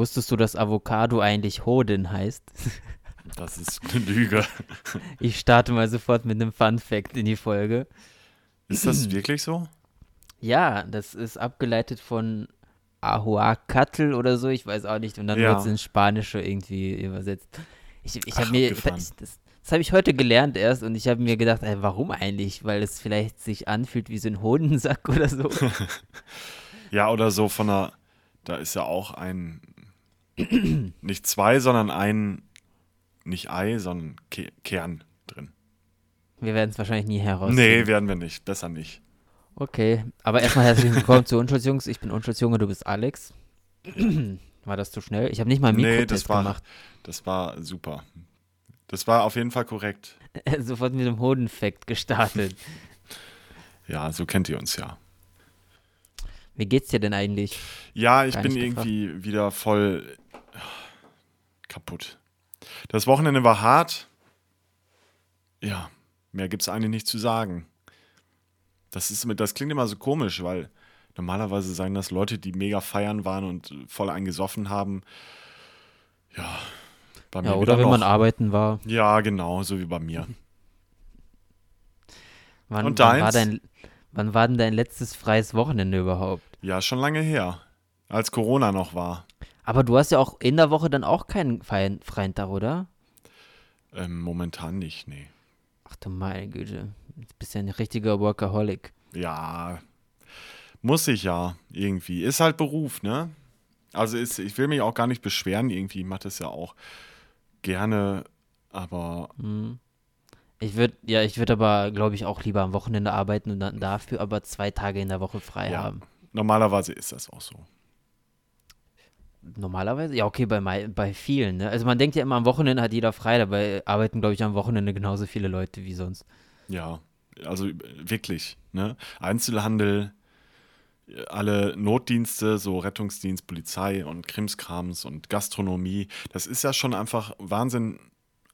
Wusstest du, dass Avocado eigentlich Hoden heißt? Das ist eine Lüge. Ich starte mal sofort mit einem Fun Fact in die Folge. Ist das wirklich so? Ja, das ist abgeleitet von Ahuacatl oder so, ich weiß auch nicht. Und dann Ja. wird es ins Spanische irgendwie übersetzt. Ich, ich habe mir, das, das habe ich heute gelernt erst und ich habe mir gedacht, ey, warum eigentlich? Weil es vielleicht sich anfühlt wie so ein Hodensack oder so. Ja, oder so von einer, da ist ja auch ein, nicht zwei, sondern ein, nicht Ei, sondern Ke Kern drin. Wir werden es wahrscheinlich nie heraus. Nee, werden wir nicht. Besser nicht. Okay, aber erstmal herzlich willkommen zu Unschuldsjungs. Ich bin Unschuldsjunge, du bist Alex. War das zu schnell? Ich habe nicht mal einen Nee, das war, gemacht. das war super. Das war auf jeden Fall korrekt. Sofort mit dem Hodenfakt gestartet. Ja, so kennt ihr uns ja. Wie geht's dir denn eigentlich? Ja, ich bin irgendwie wieder voll kaputt. Das Wochenende war hart. Ja, mehr gibt es eigentlich nicht zu sagen. Das, ist, das klingt immer so komisch, weil normalerweise sagen das Leute, die mega feiern waren und voll eingesoffen haben. Ja, bei mir Ja, oder wenn man noch. arbeiten war. Ja, genau, so wie bei mir. Wann, Und wann, war dein, wann war denn dein letztes freies Wochenende überhaupt? Ja, schon lange her, als Corona noch war. Aber du hast ja auch in der Woche dann auch keinen freien, freien Tag, oder? Ähm, momentan nicht, nee. Ach du meine Güte. Du bist ja ein richtiger Workaholic. Ja, muss ich ja irgendwie. Ist halt Beruf, ne? Also ist, ich will mich auch gar nicht beschweren irgendwie. Ich mache das ja auch gerne, aber Ich würde, ja, ich würde aber, glaube ich, auch lieber am Wochenende arbeiten und dann dafür aber zwei Tage in der Woche frei ja, haben. normalerweise ist das auch so. Normalerweise? Ja, okay, bei, bei vielen, ne? Also man denkt ja immer, am Wochenende hat jeder frei, dabei arbeiten, glaube ich, am Wochenende genauso viele Leute wie sonst. Ja, also wirklich, ne? Einzelhandel, alle Notdienste, so Rettungsdienst, Polizei und Krimskrams und Gastronomie, das ist ja schon einfach Wahnsinn,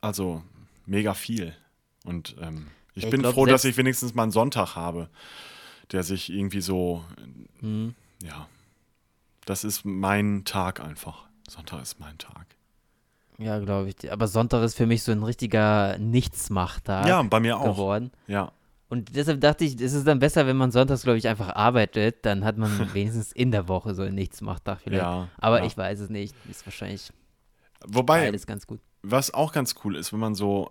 also mega viel. Und ähm, ich ich bin glaub, froh, dass ich wenigstens mal einen Sonntag habe, der sich irgendwie so, Hm. ja, das ist mein Tag einfach. Sonntag ist mein Tag. Ja, glaube ich. Aber Sonntag ist für mich so ein richtiger Nichtsmachtag Ja, bei mir auch. geworden. Ja, Und deshalb dachte ich, es ist dann besser, wenn man sonntags, glaube ich, einfach arbeitet. Dann hat man wenigstens in der Woche so einen Nichtsmachtag vielleicht. Ja, Aber ja. ich weiß es nicht. Ist wahrscheinlich wobei, beides ganz gut. was auch ganz cool ist, wenn man so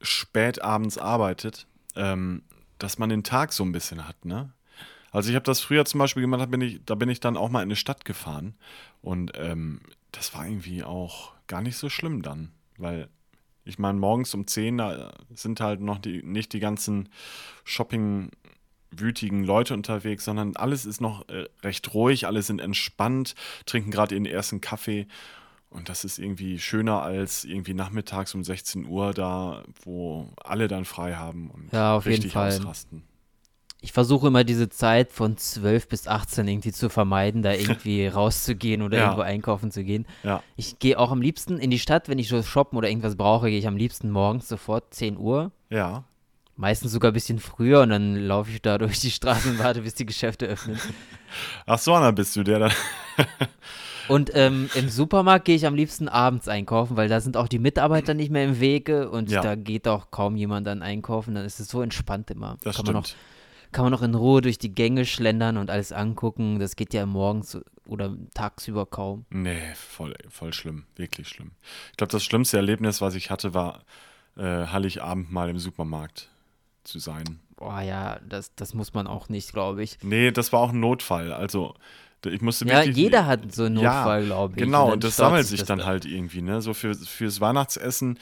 spät abends arbeitet, ähm, dass man den Tag so ein bisschen hat, ne? Also ich habe das früher zum Beispiel gemacht, da bin, ich, da bin ich dann auch mal in eine Stadt gefahren und ähm, das war irgendwie auch gar nicht so schlimm dann, weil ich meine, morgens um 10 da sind halt noch die, nicht die ganzen Shopping-wütigen Leute unterwegs, sondern alles ist noch äh, recht ruhig, alle sind entspannt, trinken gerade ihren ersten Kaffee und das ist irgendwie schöner als irgendwie nachmittags um 16 Uhr da, wo alle dann frei haben und Ja, auf jeden richtig Fall. ausrasten. Ich versuche immer diese Zeit von 12 bis 18 irgendwie zu vermeiden, da irgendwie rauszugehen oder Ja. irgendwo einkaufen zu gehen. Ja, Ich gehe auch am liebsten in die Stadt, wenn ich so shoppen oder irgendwas brauche, gehe ich am liebsten morgens sofort 10 Uhr. ja. Meistens sogar ein bisschen früher und dann laufe ich da durch die Straßen und warte, bis die Geschäfte öffnen. Ach so, Anna, bist du der dann? Und ähm, im Supermarkt gehe ich am liebsten abends einkaufen, weil da sind auch die Mitarbeiter nicht mehr im Wege und Ja. da geht auch kaum jemand dann einkaufen. Dann ist es so entspannt immer. Das kann, stimmt. Kann man noch in Ruhe durch die Gänge schlendern und alles angucken. Das geht ja morgens oder tagsüber kaum. Nee, voll, voll schlimm. Wirklich schlimm. Ich glaube, das schlimmste Erlebnis, was ich hatte, war äh, Heiligabend mal im Supermarkt zu sein. Boah, ja, das, das muss man auch nicht, glaube ich. Nee, das war auch ein Notfall. Also, ich musste Ja, wirklich. jeder hat so einen Ja, Notfall, glaube ich. Genau, dann und das sammelt sich das dann da. halt irgendwie, ne? So für, fürs Weihnachtsessen.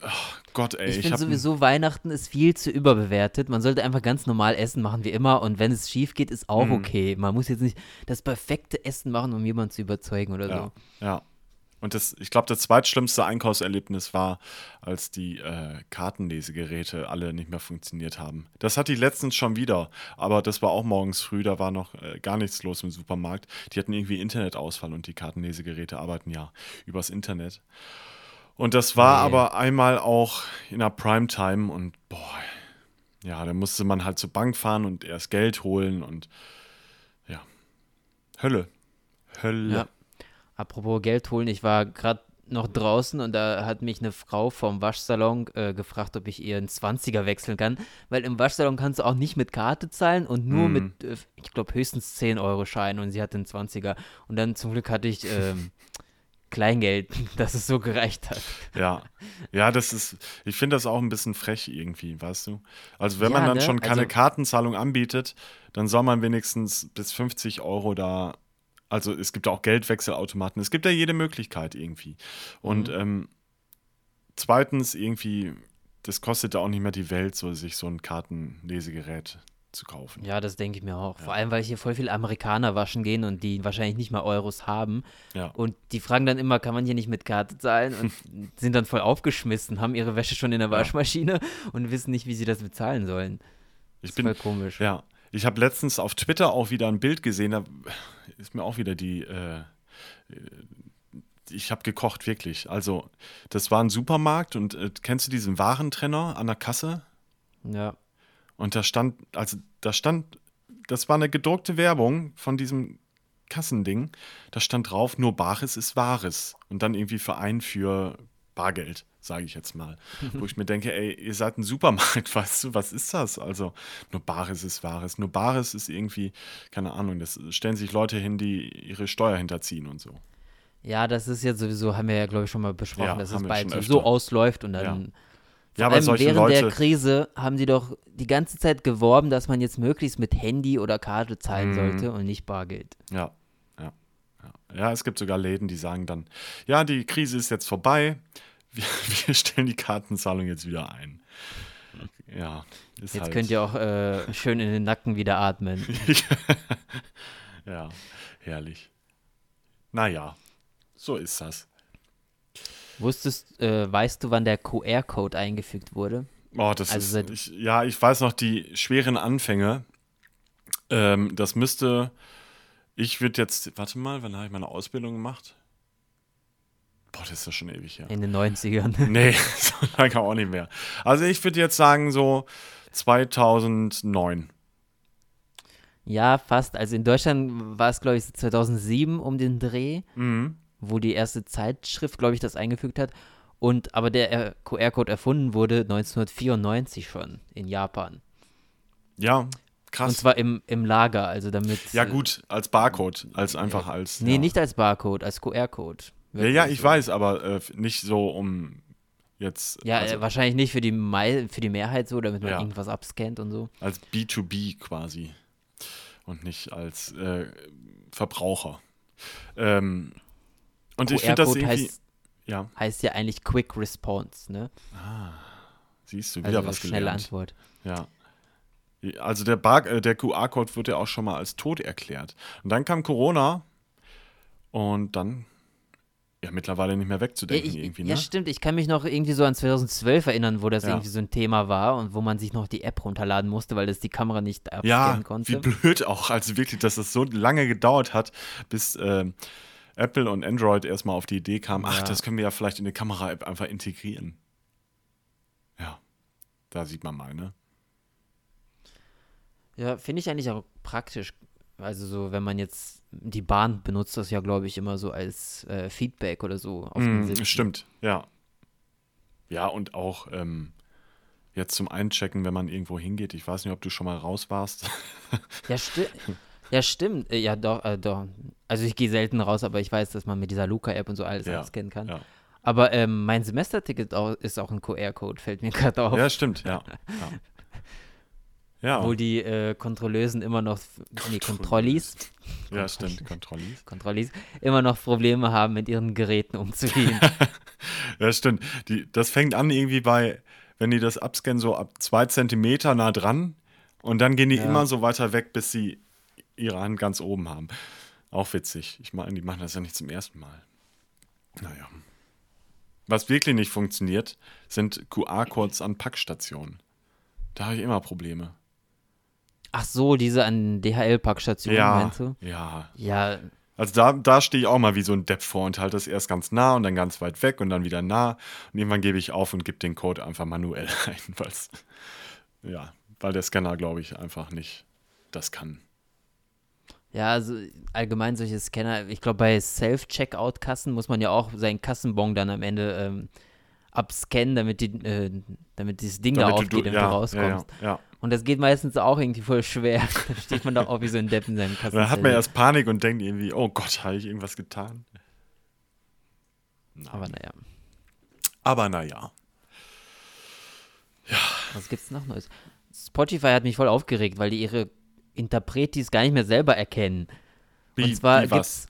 Ach Gott, ey. Ich Ich, finde sowieso, Weihnachten ist viel zu überbewertet. Man sollte einfach ganz normal essen machen wie immer. Und wenn es schief geht, ist auch Mhm. okay. Man muss jetzt nicht das perfekte Essen machen, um jemanden zu überzeugen oder Ja, so. ja. Und das, ich glaube, das zweitschlimmste Einkaufserlebnis war, als die äh, Kartenlesegeräte alle nicht mehr funktioniert haben. Das hatte ich letztens schon wieder, aber das war auch morgens früh, da war noch äh, gar nichts los im Supermarkt. Die hatten irgendwie Internetausfall und die Kartenlesegeräte arbeiten ja übers Internet. Und das war Nee. aber einmal auch in der Primetime und boah, ja, da musste man halt zur Bank fahren und erst Geld holen und ja, Hölle. Hölle. Ja. Apropos Geld holen, ich war gerade noch draußen und da hat mich eine Frau vom Waschsalon äh, gefragt, ob ich ihr einen 20er wechseln kann, weil im Waschsalon kannst du auch nicht mit Karte zahlen und nur Mm. mit, äh, ich glaube, höchstens 10 Euro Schein und sie hatte einen 20er. Und dann zum Glück hatte ich ähm, Kleingeld, dass es so gereicht hat. Ja, ja, das ist, ich finde das auch ein bisschen frech irgendwie, weißt du? Also wenn Ja, man dann ne? schon keine Also- Kartenzahlung anbietet, dann soll man wenigstens bis 50 Euro da, also es gibt auch Geldwechselautomaten, es gibt ja jede Möglichkeit irgendwie. Und Mhm. ähm, zweitens irgendwie, das kostet ja auch nicht mehr die Welt, so sich so ein Kartenlesegerät zu kaufen. Ja, das denke ich mir auch. Ja. Vor allem, weil hier voll viele Amerikaner waschen gehen und die wahrscheinlich nicht mal Euros haben. Ja. Und die fragen dann immer, kann man hier nicht mit Karte zahlen? Und sind dann voll aufgeschmissen, haben ihre Wäsche schon in der Ja. Waschmaschine und wissen nicht, wie sie das bezahlen sollen. Ich ist bin, voll komisch. Ja, ich habe letztens auf Twitter auch wieder ein Bild gesehen, da ist mir auch wieder die, äh, ich habe gekocht, wirklich. Also, das war ein Supermarkt und äh, kennst du diesen Warentrenner an der Kasse? Ja. Und da stand, also da stand, das war eine gedruckte Werbung von diesem Kassending. Da stand drauf, nur Bares ist Wahres. Und dann irgendwie Verein für Bargeld, sage ich jetzt mal. Wo ich mir denke, ey, ihr seid ein Supermarkt, weißt du, was ist das? Also, nur Bares ist Wahres. Nur Bares ist irgendwie, keine Ahnung, das stellen sich Leute hin, die ihre Steuer hinterziehen und so. Ja, das ist jetzt sowieso, haben wir ja, glaube ich, schon mal besprochen, Ja, dass es bald so, ausläuft und dann. Ja. Ja, aber während Leute, der Krise haben die doch die ganze Zeit geworben, dass man jetzt möglichst mit Handy oder Karte zahlen Mhm. sollte und nicht Bargeld. Ja, ja, es gibt sogar Läden, die sagen dann, ja, die Krise ist jetzt vorbei, wir, wir stellen die Kartenzahlung jetzt wieder ein. Ja, ist Jetzt halt, könnt ihr auch äh, schön in den Nacken wieder atmen. ja, herrlich. Naja, so ist das. Wusstest, äh, weißt du, wann der QR-Code eingefügt wurde? Oh, das Also ist, ich, ja, ich weiß noch die schweren Anfänge. Ähm, das müsste, ich würde jetzt, warte mal, wann habe ich meine Ausbildung gemacht? Boah, das ist ja schon ewig her. In den 90ern. Nee, so lange auch nicht mehr. Also ich würde jetzt sagen so 2009. Ja, fast. Also in Deutschland war es, glaube ich, so 2007 um den Dreh, Mhm. wo die erste Zeitschrift, glaube ich, das eingefügt hat. Und aber der QR-Code erfunden wurde 1994 schon in Japan. Ja, krass. Und zwar im, im Lager, also damit. ja gut, als Barcode, als einfach als. Nee, ja. nicht als Barcode, als QR-Code. Ja, ja, ich so. weiß, aber äh, nicht so um jetzt Ja, also äh, wahrscheinlich nicht für die, Mei für die Mehrheit so, damit man Ja. irgendwas abscannt und so. als B2B quasi und nicht als äh, Verbraucher. Ähm, und ich finde das irgendwie. heißt, ja, heißt ja eigentlich Quick Response, ne? siehst du wieder Also was schnelle gelernt. Antwort. Ja. Also der, Bar äh, der QR-Code wird ja auch schon mal als tot erklärt. Und dann kam Corona und dann ja mittlerweile nicht mehr Ja, wegzudenken ich, irgendwie, ne? ja, stimmt. Ich kann mich noch irgendwie so an 2012 erinnern, wo das Ja. irgendwie so ein Thema war und wo man sich noch die App runterladen musste, weil das die Kamera nicht abscannen Ja, konnte. wie blöd auch. Also wirklich, dass das so lange gedauert hat, bis ähm, Apple und Android erstmal auf die Idee kamen, ach, Ja. das können wir ja vielleicht in eine Kamera-App einfach integrieren. Ja, da sieht man mal, ne? Ja, finde ich eigentlich auch praktisch. Also so, wenn man jetzt die Bahn benutzt, das ja, glaube ich, immer so als äh, Feedback oder so auf Mm, stimmt, ja. Ja, und auch ähm, jetzt zum Einchecken, wenn man irgendwo hingeht. Ich weiß nicht, ob du schon mal raus warst. Ja, sti ja stimmt. Äh, Ja, doch, äh, doch. Also ich gehe selten raus, aber ich weiß, dass man mit dieser Luca-App und so alles Ja, abscannen kann. ja. Aber ähm, mein Semesterticket ist auch ein QR-Code, fällt mir gerade auf. Ja, stimmt, ja. Ja, ja, Wo die äh, Kontrollösen immer noch, nee, Kontrollis, ja stimmt, Kontrollis. Kontrollis, immer noch Probleme haben, mit ihren Geräten umzugehen. Ja, stimmt. Die, das fängt an irgendwie bei, wenn die das abscannen, so ab zwei Zentimeter nah dran und dann gehen die Ja. immer so weiter weg, bis sie ihre Hand ganz oben haben. Auch witzig. Ich meine, die machen das ja nicht zum ersten Mal. Naja. Was wirklich nicht funktioniert, sind QR-Codes an Packstationen. Da habe ich immer Probleme. Ach so, diese an DHL-Packstationen, Ja, meinst du? ja. Ja, Also da, da stehe ich auch mal wie so ein Depp vor und halte das erst ganz nah und dann ganz weit weg und dann wieder nah. Und irgendwann gebe ich auf und gebe den Code einfach manuell ein, weil's, ja, weil der Scanner, glaube ich, einfach nicht das kann. Ja, also allgemein solche Scanner, ich glaube bei Self-Checkout-Kassen muss man ja auch seinen Kassenbon dann am Ende ähm, abscannen, damit, die, äh, damit dieses Ding Damit da du- aufgeht, damit ja, du rauskommst. Ja, ja. Und das geht meistens auch irgendwie voll schwer. dann steht man da auch wie so ein Depp in seinem Kassen. Dann hat man erst Panik und denkt irgendwie, oh Gott, habe ich irgendwas getan? Aber naja, Aber naja. was gibt's noch Neues? Spotify hat mich voll aufgeregt, weil die ihre Interpretis gar nicht mehr selber erkennen. Wie, Und zwar wie gibt's,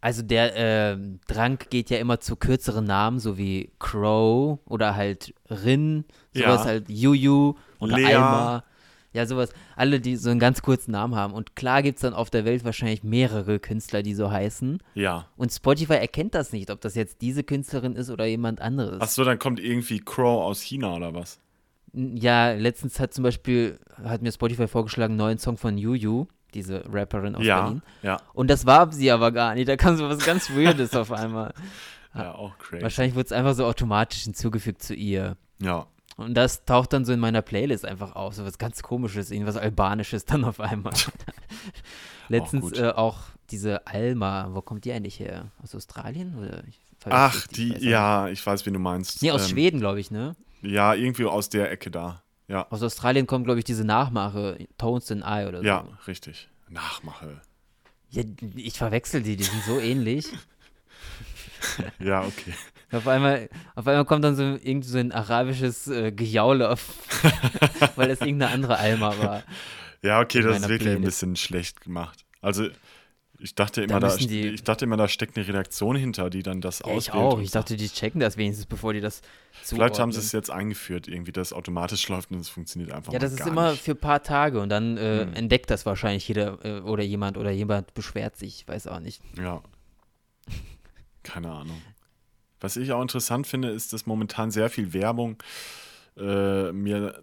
also der ähm, Drang geht ja immer zu kürzeren Namen, so wie Crow oder halt Rin, sowas Ja. halt Juju oder Lea. Alma. Ja, sowas. Alle, die so einen ganz kurzen Namen haben. Und klar gibt es dann auf der Welt wahrscheinlich mehrere Künstler, die so heißen. Ja. Und Spotify erkennt das nicht, ob das jetzt diese Künstlerin ist oder jemand anderes. Ach so, dann kommt irgendwie Crow aus China oder was? Ja, letztens hat zum Beispiel, hat mir Spotify vorgeschlagen, einen neuen Song von Juju, diese Rapperin aus ja, Berlin. ja, Und das war sie aber gar nicht. Da kam so was ganz Weirdes auf einmal. ja, auch crazy. Wahrscheinlich wurde es einfach so automatisch hinzugefügt zu ihr. Ja, Und das taucht dann so in meiner Playlist einfach auf. So was ganz komisches, irgendwas Albanisches dann auf einmal. Letztens gut. äh, auch diese Alma, wo kommt die eigentlich her? Aus Australien? Oder Ach, die, auch nicht. ja, ich weiß, wie du meinst. Nee, aus Ähm, Schweden, glaube ich, ne? Ja, irgendwie aus der Ecke da. Ja, Aus Australien kommt, glaube ich, diese Nachmache, Tones in Eye oder so. ja, richtig. Nachmache. Ja, ich verwechsel die, die sind so ähnlich. Ja, okay. Auf einmal, auf einmal kommt dann so irgend so ein arabisches äh, Gejaule auf, weil das irgendeine andere Alma war. Ja, okay, das ist wirklich ein Playlist. bisschen schlecht gemacht. Also, ich dachte immer, da, müssen die- ich dachte immer, da steckt eine Redaktion hinter, die dann das Ja, auswählt. ich auch. Ich dachte, die checken das wenigstens, bevor die das Vielleicht haben sie zuordnen. es jetzt eingeführt, irgendwie, dass es automatisch läuft und es funktioniert einfach Ja, das ist immer nicht. für ein paar Tage und dann äh, Hm. entdeckt das wahrscheinlich jeder äh, oder jemand oder jemand beschwert sich, ich weiß auch nicht. Ja. Keine Ahnung. Was ich auch interessant finde, ist, dass momentan sehr viel Werbung äh, mir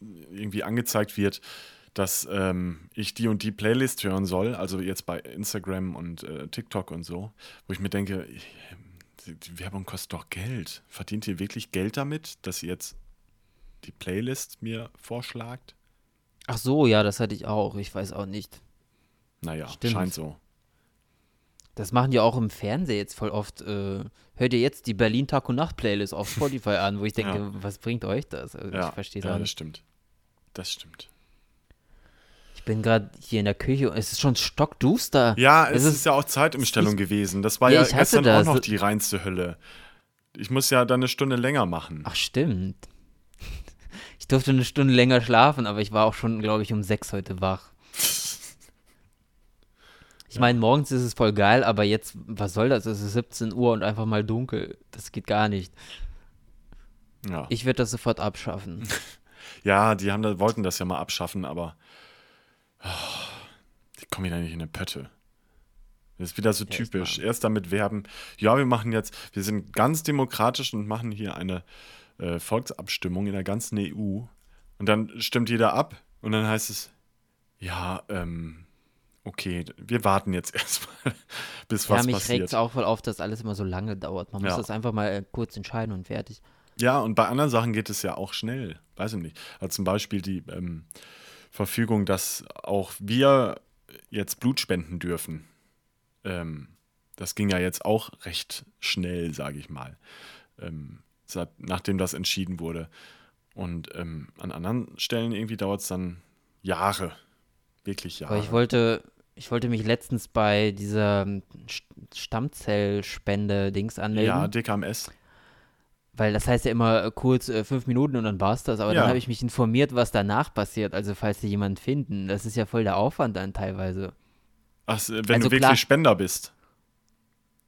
irgendwie angezeigt wird, dass ähm, ich die und die Playlist hören soll, also jetzt bei Instagram und äh, TikTok und so, wo ich mir denke, ich, die, die Werbung kostet doch Geld. Verdient ihr wirklich Geld damit, dass ihr jetzt die Playlist mir vorschlagt? Ach so, ja, das hatte ich auch. Ich weiß auch nicht. Naja, Stimmt. scheint so. Das machen die auch im Fernsehen jetzt voll oft. Äh, hört ihr jetzt die Berlin Tag und Nacht Playlist auf Spotify an, wo ich denke, Ja. was bringt euch das? Also Ja, ich verstehe es ja auch das stimmt. Das stimmt. Ich bin gerade hier in der Küche und es ist schon stockduster. Ja, es Es ist, ist- ja auch Zeitumstellung gewesen. Das war Ja, ja, ich gestern auch das. noch die reinste Hölle. Ich muss ja dann eine Stunde länger machen. Ach, stimmt. Ich durfte eine Stunde länger schlafen, aber ich war auch schon, glaube ich, um sechs heute wach. Ich meine, morgens ist es voll geil, aber jetzt, was soll das? Es ist 17 Uhr und einfach mal dunkel. Das geht gar nicht. Ja, Ich würde das sofort abschaffen. ja die haben, da- wollten das ja mal abschaffen, aber ah, die kommen wieder nicht in eine Pötte. Das ist wieder so typisch. Erst damit werben, ja, wir machen jetzt, wir sind ganz demokratisch und machen hier eine äh, Volksabstimmung in der ganzen EU. Und dann stimmt jeder ab und dann heißt es, ja, ähm, okay, wir warten jetzt erstmal, bis ja, was mich passiert. regt es auch voll auf, dass alles immer so lange dauert. Man muss Ja. das einfach mal äh, kurz entscheiden und fertig. Ja, und bei anderen Sachen geht es ja auch schnell. Weiß ich nicht. Also zum Beispiel die ähm, Verfügung, dass auch wir jetzt Blut spenden dürfen. Ähm, das ging ja jetzt auch recht schnell, sage ich mal, ähm, seit, nachdem das entschieden wurde. Und ähm, an anderen Stellen irgendwie dauert es dann Jahre. Wirklich Jahre. Aber ich wollte, ich wollte mich letztens bei dieser ähm, St- Stammzellspende-Dings anmelden. ja, DKMS. Weil das heißt ja immer äh, kurz äh, fünf Minuten und dann war's das. Aber Ja. dann habe ich mich informiert, was danach passiert. Also falls sie jemanden finden. Das ist ja voll der Aufwand dann teilweise. Ach, wenn Also du wirklich klar. Spender bist.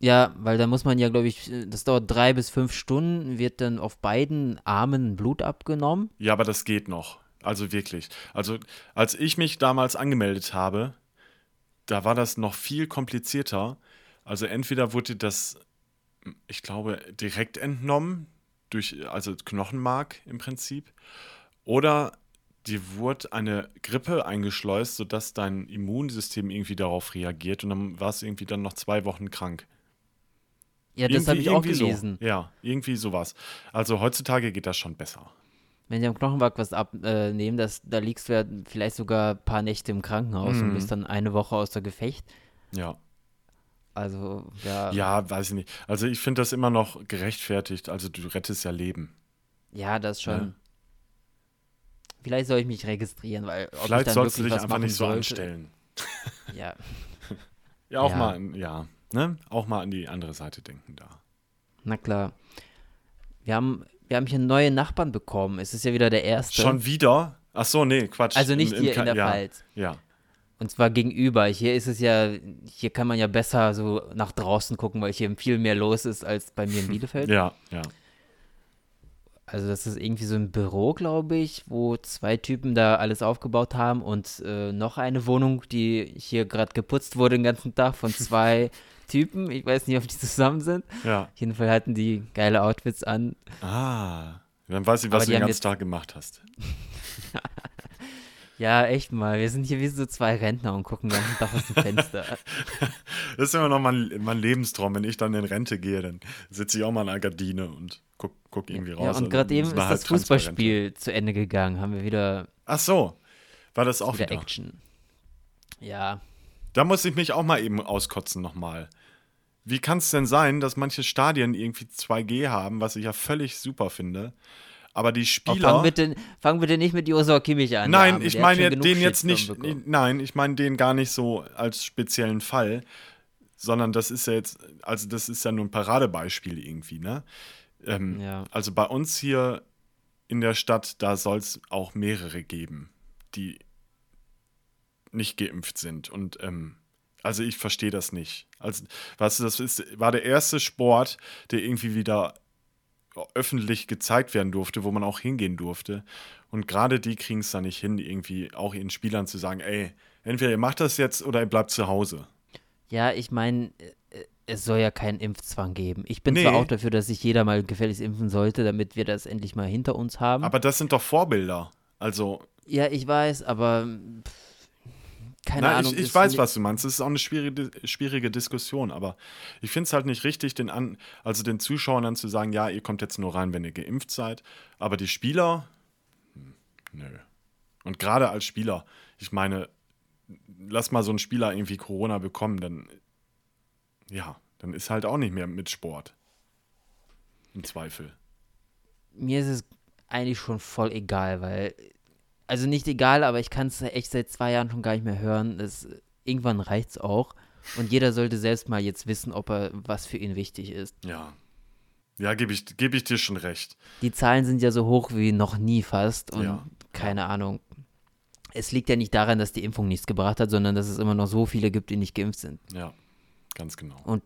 Ja, weil da muss man ja, glaube ich, äh, das dauert drei bis fünf Stunden, wird dann auf beiden Armen Blut abgenommen. Ja, aber das geht noch. Also wirklich. Also als ich mich damals angemeldet habe, da war das noch viel komplizierter. Also entweder wurde das, ich glaube, direkt entnommen, durch, also Knochenmark im Prinzip, oder dir wurde eine Grippe eingeschleust, sodass dein Immunsystem irgendwie darauf reagiert und dann warst du irgendwie dann noch zwei Wochen krank. Ja, das habe ich auch irgendwie gelesen. So. Ja, irgendwie sowas. Also heutzutage geht das schon besser. Wenn die am Knochenmark was abnehmen, das, da liegst du ja vielleicht sogar ein paar Nächte im Krankenhaus Mhm. und bist dann eine Woche außer Gefecht. Ja. Also, ja. Ja, weiß ich nicht. Also ich finde das immer noch gerechtfertigt. Also du rettest ja Leben. Ja, das schon. Ja. Vielleicht soll ich mich registrieren, weil Vielleicht sollst du dich einfach nicht so sollte, anstellen. Ja, Ja, auch Ja. mal, ja, ne? Auch mal an die andere Seite denken da. na klar. Wir haben, wir haben hier neue Nachbarn bekommen. Es ist ja wieder der erste. Schon wieder? Ach so, nee, Quatsch. also nicht Im- im hier in der ja, Pfalz. Ja. Und zwar gegenüber. Hier ist es ja, hier kann man ja besser so nach draußen gucken, weil hier viel mehr los ist als bei mir in Bielefeld. Ja, ja. Also das ist irgendwie so ein Büro, glaube ich, wo zwei Typen da alles aufgebaut haben und äh, noch eine Wohnung, die hier gerade geputzt wurde den ganzen Tag von zwei Typen. Ich weiß nicht, ob die zusammen sind. Ja. Auf jeden Fall hatten die geile Outfits an. Ah. Dann weiß ich, was du den ganzen Tag gemacht hast. Ja, echt mal. Wir sind hier wie so zwei Rentner und gucken den ganzen Tag aus dem Fenster. Das ist immer noch mein, mein Lebenstraum. Wenn ich dann in Rente gehe, dann sitze ich auch mal an einer Gardine und guck, guck irgendwie raus. ja, und Also, gerade eben das ist war halt das Fußballspiel zu Ende gegangen. Haben wir wieder, Ach so. War das auch wieder wieder? Action. Ja, Da muss ich mich auch mal eben auskotzen nochmal. Wie kann es denn sein, dass manche Stadien irgendwie 2G haben, was ich ja völlig super finde, aber die Spieler. fang, bitte, fang bitte nicht mit Josua Kimmich an. nein, ich meine den jetzt nicht. Nein, ich meine den gar nicht so als speziellen Fall, sondern das ist ja jetzt, also das ist ja nur ein Paradebeispiel irgendwie, ne? Ähm, Ja. Also bei uns hier in der Stadt, da soll es auch mehrere geben, die nicht geimpft sind. Und ähm, also ich verstehe das nicht. Also, weißt du, das ist, war der erste Sport, der irgendwie wieder öffentlich gezeigt werden durfte, wo man auch hingehen durfte. Und gerade die kriegen es da nicht hin, irgendwie auch ihren Spielern zu sagen, ey, entweder ihr macht das jetzt oder ihr bleibt zu Hause. Ja, ich meine, äh, es soll ja keinen Impfzwang geben. Ich bin Nee. zwar auch dafür, dass sich jeder mal gefälligst impfen sollte, damit wir das endlich mal hinter uns haben. Aber das sind doch Vorbilder. Also, ja, ich weiß, aber pff, keine Nein, Ahnung. ich, ich weiß, was du meinst. Das ist auch eine schwierige, schwierige Diskussion, aber ich finde es halt nicht richtig, den, an, also den Zuschauern dann zu sagen, ja, ihr kommt jetzt nur rein, wenn ihr geimpft seid. Aber die Spieler, hm, nö. Und gerade als Spieler, ich meine, lass mal so einen Spieler irgendwie Corona bekommen, dann, ja, dann ist halt auch nicht mehr mit Sport. Im Zweifel. Mir ist es eigentlich schon voll egal, weil, also nicht egal, aber ich kann es echt seit zwei Jahren schon gar nicht mehr hören. Es, irgendwann reicht es auch. Und jeder sollte selbst mal jetzt wissen, ob er was für ihn wichtig ist. Ja. Ja, gebe ich, geb ich dir schon recht. Die Zahlen sind ja so hoch wie noch nie fast und Ja. keine Ahnung. Es liegt ja nicht daran, dass die Impfung nichts gebracht hat, sondern dass es immer noch so viele gibt, die nicht geimpft sind. Ja, ganz genau. Und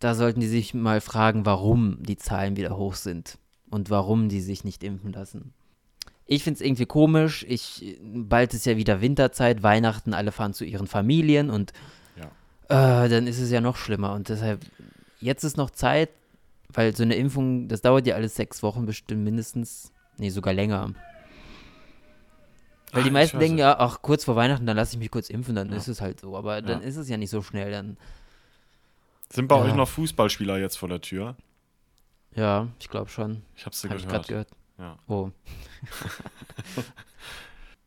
da sollten die sich mal fragen, warum die Zahlen wieder hoch sind und warum die sich nicht impfen lassen. Ich finde es irgendwie komisch. Ich, bald ist ja wieder Winterzeit, Weihnachten, alle fahren zu ihren Familien und Ja. äh, dann ist es ja noch schlimmer. Und deshalb, jetzt ist noch Zeit, weil so eine Impfung, das dauert ja alles sechs Wochen bestimmt mindestens. Nee, sogar länger. Weil Ah, die meisten denken ja, ach, kurz vor Weihnachten, dann lasse ich mich kurz impfen, dann Ja. ist es halt so. Aber dann Ja. ist es ja nicht so schnell. Dann, Sind bei Ja. euch noch Fußballspieler jetzt vor der Tür? ja, ich glaube schon. Ich Habe ich gerade gehört. gehört. Ja. Oh.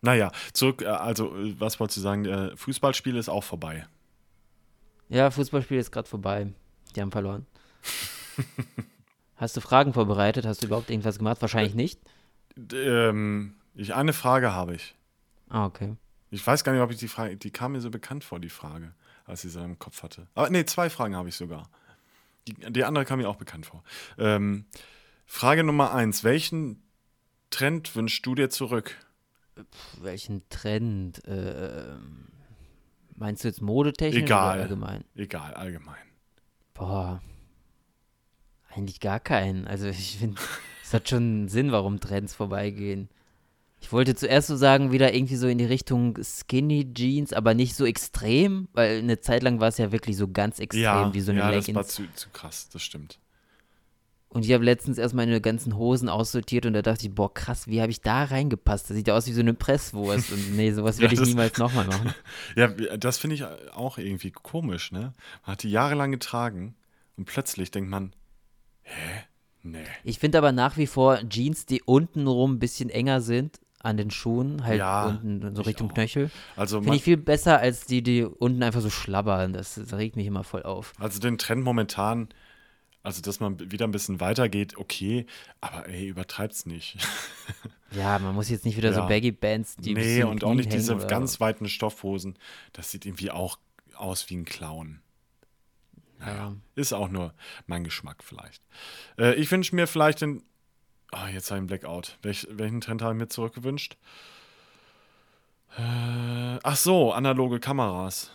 Naja, zurück, äh, also, äh, was wolltest du sagen? Äh, Fußballspiel ist auch vorbei. Ja, Fußballspiel ist gerade vorbei. Die haben verloren. Hast du Fragen vorbereitet? Hast du überhaupt irgendwas gemacht? Wahrscheinlich nicht. Ähm, ich, eine Frage habe ich. Ah, okay. Ich weiß gar nicht, ob ich die Frage, die kam mir so bekannt vor, die Frage, als ich sie im Kopf hatte. Aber nee, zwei Fragen habe ich sogar. Die, die andere kam mir auch bekannt vor. Ähm, Frage Nummer eins. Welchen Trend wünschst du dir zurück? Welchen Trend? Äh, meinst du jetzt modetechnisch Egal. oder allgemein? Egal, allgemein. Boah. Eigentlich gar keinen. Also ich finde, es hat schon einen Sinn, warum Trends vorbeigehen. Ich wollte zuerst so sagen, wieder irgendwie so in die Richtung Skinny Jeans, aber nicht so extrem, weil eine Zeit lang war es ja wirklich so ganz extrem, Ja, wie so eine ja das Leggings. war zu, zu krass, das stimmt. Und ich habe letztens erst meine ganzen Hosen aussortiert und da dachte ich, boah, krass, wie habe ich da reingepasst? Das sieht ja aus wie so eine Presswurst. Und nee, sowas Ja, werde ich das- niemals nochmal machen. Ja, das finde ich auch irgendwie komisch, ne? Man hat die jahrelang getragen und plötzlich denkt man, hä? Nee. Ich finde aber nach wie vor Jeans, die untenrum ein bisschen enger sind an den Schuhen, halt Ja, unten so ich Richtung auch. Knöchel, Also, finde ich viel besser als die, die unten einfach so schlabbern. Das, das regt mich immer voll auf. also den Trend momentan, also dass man wieder ein bisschen weitergeht, okay, aber ey, übertreib's nicht. Ja, man muss jetzt nicht wieder so Ja. Baggy Bands, die nee, und auch nicht diese oder- ganz weiten Stoffhosen. Das sieht irgendwie auch aus wie ein Clown. Naja, Ja. ist auch nur mein Geschmack vielleicht. Äh, ich wünsche mir vielleicht den. Ah, jetzt habe ich einen Blackout. Welch, welchen Trend habe ich mir zurückgewünscht? Äh, ach so, analoge Kameras.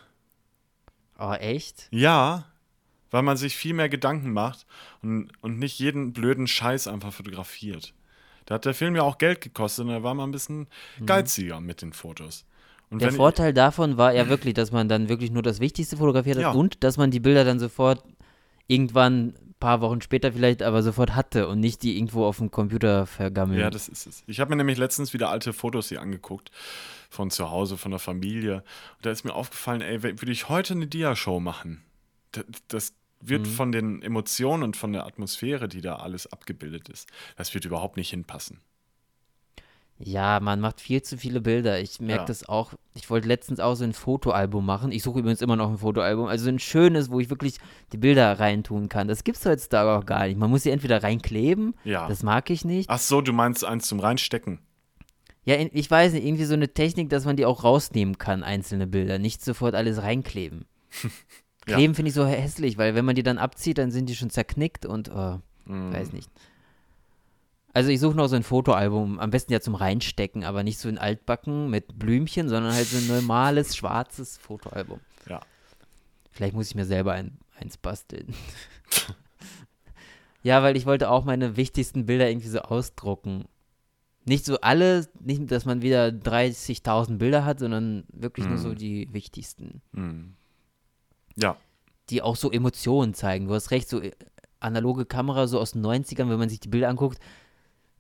Oh, echt? Ja, weil man sich viel mehr Gedanken macht und, und nicht jeden blöden Scheiß einfach fotografiert. Da hat der Film ja auch Geld gekostet und da war man ein bisschen geiziger mit den Fotos. Und Mhm. Der Vorteil davon war ja wirklich, dass man dann wirklich nur das Wichtigste fotografiert hat Ja. und dass man die Bilder dann sofort irgendwann ein paar Wochen später vielleicht aber sofort hatte und nicht die irgendwo auf dem Computer vergammeln. Ja, das ist es. Ich habe mir nämlich letztens wieder alte Fotos hier angeguckt von zu Hause, von der Familie. Und da ist mir aufgefallen, ey, würde ich heute eine Dia-Show machen, das, das wird Mhm. von den Emotionen und von der Atmosphäre, die da alles abgebildet ist, das wird überhaupt nicht hinpassen. Ja, man macht viel zu viele Bilder. Ich merke Ja. das auch. Ich wollte letztens auch so ein Fotoalbum machen. Ich suche übrigens immer noch ein Fotoalbum. Also ein schönes, wo ich wirklich die Bilder reintun kann. Das gibt's heutzutage auch gar nicht. Man muss sie entweder reinkleben, Ja. das mag ich nicht. Ach so, du meinst eins zum Reinstecken. Ja, ich weiß nicht, irgendwie so eine Technik, dass man die auch rausnehmen kann, einzelne Bilder. Nicht sofort alles reinkleben. Ja. Kleben finde ich so hässlich, weil wenn man die dann abzieht, dann sind die schon zerknickt und oh, Mhm. weiß nicht. Also ich suche noch so ein Fotoalbum, am besten ja zum Reinstecken, aber nicht so ein Altbacken mit Blümchen, sondern halt so ein normales, schwarzes Fotoalbum. Ja. Vielleicht muss ich mir selber ein, eins basteln. ja, weil ich wollte auch meine wichtigsten Bilder irgendwie so ausdrucken. Nicht so alle, nicht, dass man wieder 30.000 Bilder hat, sondern wirklich nur so Mhm. die wichtigsten, Mhm. Ja, die auch so Emotionen zeigen. Du hast recht, so äh, analoge Kamera so aus den 90ern, wenn man sich die Bilder anguckt,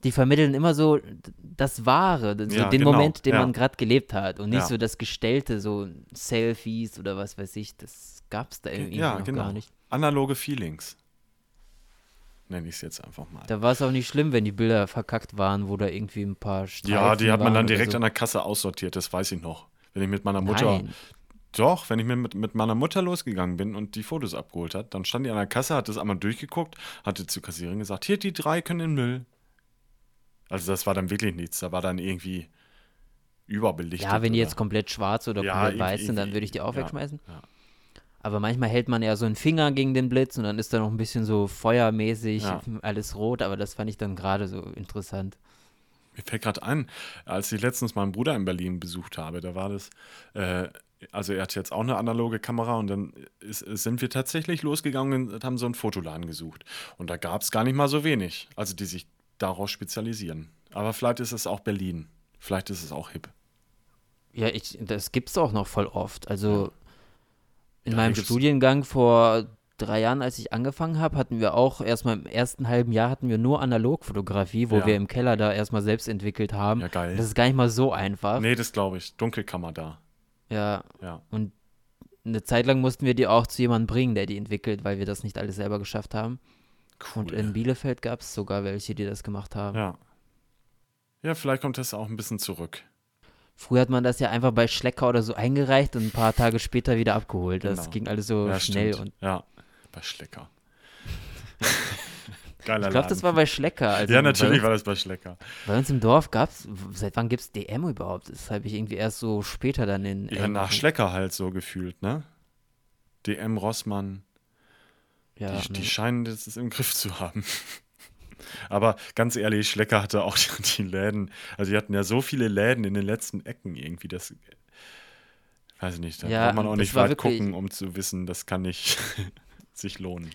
die vermitteln immer so das Wahre, so Ja, den genau, Moment, den ja. man gerade gelebt hat und nicht Ja. so das Gestellte, so Selfies oder was weiß ich, das gab es da irgendwie ja noch genau. gar nicht. Analoge Feelings. Nenne ich es jetzt einfach mal. Da war es auch nicht schlimm, wenn die Bilder verkackt waren, wo da irgendwie ein paar Streifen ja, die hat man dann direkt so. an der Kasse aussortiert, das weiß ich noch. Wenn ich mit meiner Mutter. Nein. Doch, wenn ich mir mit, mit meiner Mutter losgegangen bin und die Fotos abgeholt hat, dann stand die an der Kasse, hat das einmal durchgeguckt, hatte zur Kassiererin gesagt, hier, die drei können in den Müll. Also das war dann wirklich nichts, da war dann irgendwie überbelichtet. Ja, wenn die oder- jetzt komplett schwarz oder Ja, komplett weiß sind, dann würde ich die auch ja, wegschmeißen. ja. Aber manchmal hält man ja so einen Finger gegen den Blitz und dann ist da noch ein bisschen so feuermäßig alles rot, aber das fand ich dann gerade so interessant. Mir fällt gerade ein, als ich letztens meinen Bruder in Berlin besucht habe, da war das, äh, also er hat jetzt auch eine analoge Kamera und dann ist, sind wir tatsächlich losgegangen und haben so einen Fotoladen gesucht. Und da gab es gar nicht mal so wenig, also die sich darauf spezialisieren. Aber vielleicht ist es auch Berlin. Vielleicht ist es auch hip. Ja, ich, das gibt's auch noch voll oft. Also in Ja, meinem Studiengang vor drei Jahren, als ich angefangen habe, hatten wir auch erstmal im ersten halben Jahr hatten wir nur Analogfotografie, wo Ja. wir im Keller da erstmal selbst entwickelt haben. Ja, geil. Das ist gar nicht mal so einfach. Nee, das glaube ich. Dunkelkammer da. Ja, Ja. und eine Zeit lang mussten wir die auch zu jemandem bringen, der die entwickelt, weil wir das nicht alles selber geschafft haben. Cool. Und in Bielefeld gab es sogar welche, die das gemacht haben. ja. Ja, vielleicht kommt das auch ein bisschen zurück. Früher hat man das ja einfach bei Schlecker oder so eingereicht und ein paar Tage später wieder abgeholt. Das Genau. ging alles so ja, schnell. Ja, bei Schlecker. Geiler ich glaube, das war bei Schlecker. Also Ja, natürlich uns, war das bei Schlecker. bei uns im Dorf gab es, seit wann gibt es DM überhaupt? Das habe ich irgendwie erst so später dann in. Ja, nach Schlecker halt so gefühlt, ne? DM Rossmann, Ja, die, die ne. scheinen das im Griff zu haben. Aber ganz ehrlich, Schlecker hatte auch die Läden, also die hatten ja so viele Läden in den letzten Ecken irgendwie, das weiß ich nicht, da Ja, braucht man auch nicht weit wirklich- gucken, um zu wissen, das kann nicht sich lohnen.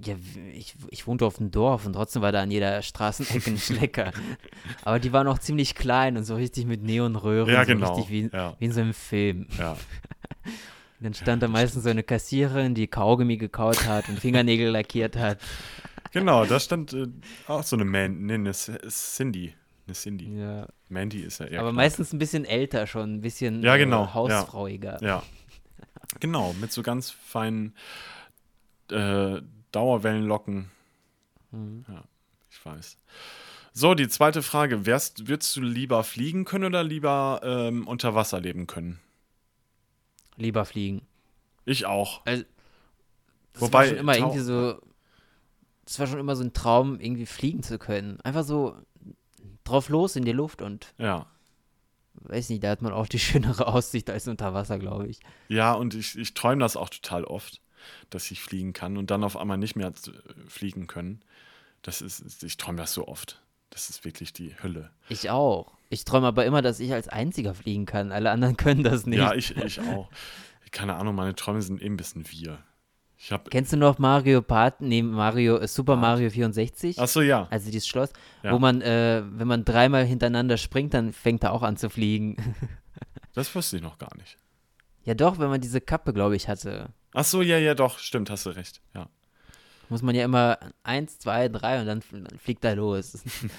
Ja, ich, ich wohnte auf dem Dorf und trotzdem war da an jeder Straßenecke ein Schlecker. Aber die waren auch ziemlich klein und so richtig mit Neonröhren. Ja, so genau, Richtig wie, ja. wie in so einem Film. Ja, dann stand da meistens so eine Kassiererin, die Kaugummi gekaut hat und Fingernägel lackiert hat. genau, da stand äh, auch so eine Man, nee, eine Cindy, eine Cindy. Ja. Mandy ist ja eher Aber klar. meistens ein bisschen älter schon, ein bisschen Ja, äh, genau, ja. hausfrauiger. Ja. Genau, mit so ganz feinen äh, Dauerwellenlocken. Mhm. Ja, ich weiß. So, die zweite Frage. Wärst, würdest du lieber fliegen können oder lieber ähm, unter Wasser leben können? Lieber fliegen. Ich auch. Also, das Wobei, war schon immer irgendwie so. Das war schon immer so ein Traum, irgendwie fliegen zu können. Einfach so drauf los in die Luft und. Ja. Weiß nicht, da hat man auch die schönere Aussicht als unter Wasser, glaube ich. Ja, und ich, ich träume das auch total oft, dass ich fliegen kann und dann auf einmal nicht mehr fliegen können. Das ist, ich träume das so oft. Das ist wirklich die Hölle. Ich auch. Ich träume aber immer, dass ich als Einziger fliegen kann. Alle anderen können das nicht. Ja, ich, ich auch. Keine Ahnung, meine Träume sind eben ein bisschen wir. Ich hab, Kennst du noch Mario Part, nee, Mario, äh, Super Mario 64? Ach so, ja. Also dieses Schloss, ja. wo man, äh, wenn man dreimal hintereinander springt, dann fängt er auch an zu fliegen. das wusste ich noch gar nicht. Ja doch, wenn man diese Kappe, glaube ich, hatte. Ach so, ja, ja, doch, stimmt, hast du recht, ja. Muss man ja immer eins, zwei, drei und dann fliegt er los.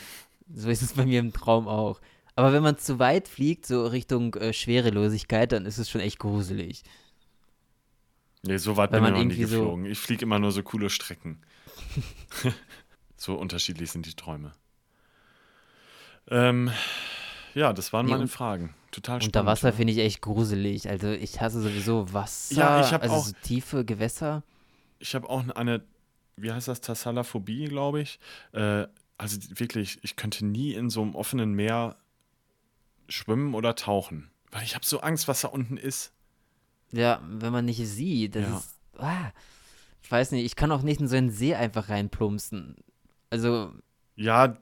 so ist es bei mir im Traum auch. Aber wenn man zu weit fliegt, so Richtung äh, Schwerelosigkeit, dann ist es schon echt gruselig. Nee, so weit Weil bin ich noch nie geflogen. So ich fliege immer nur so coole Strecken. so unterschiedlich sind die Träume. Ähm, ja, das waren nee, meine Fragen. Total spannend. Unter Wasser finde ich echt gruselig. Also ich hasse sowieso Wasser, ja, ich also auch, so tiefe Gewässer. Ich habe auch eine, wie heißt das, Tassalaphobie, glaube ich. Äh, also wirklich, ich könnte nie in so einem offenen Meer schwimmen oder tauchen. Weil ich habe so Angst, was da unten ist. Ja, wenn man nicht sieht, das ja. ist. Ah, ich weiß nicht, ich kann auch nicht in so einen See einfach reinplumpsen. Also. Ja,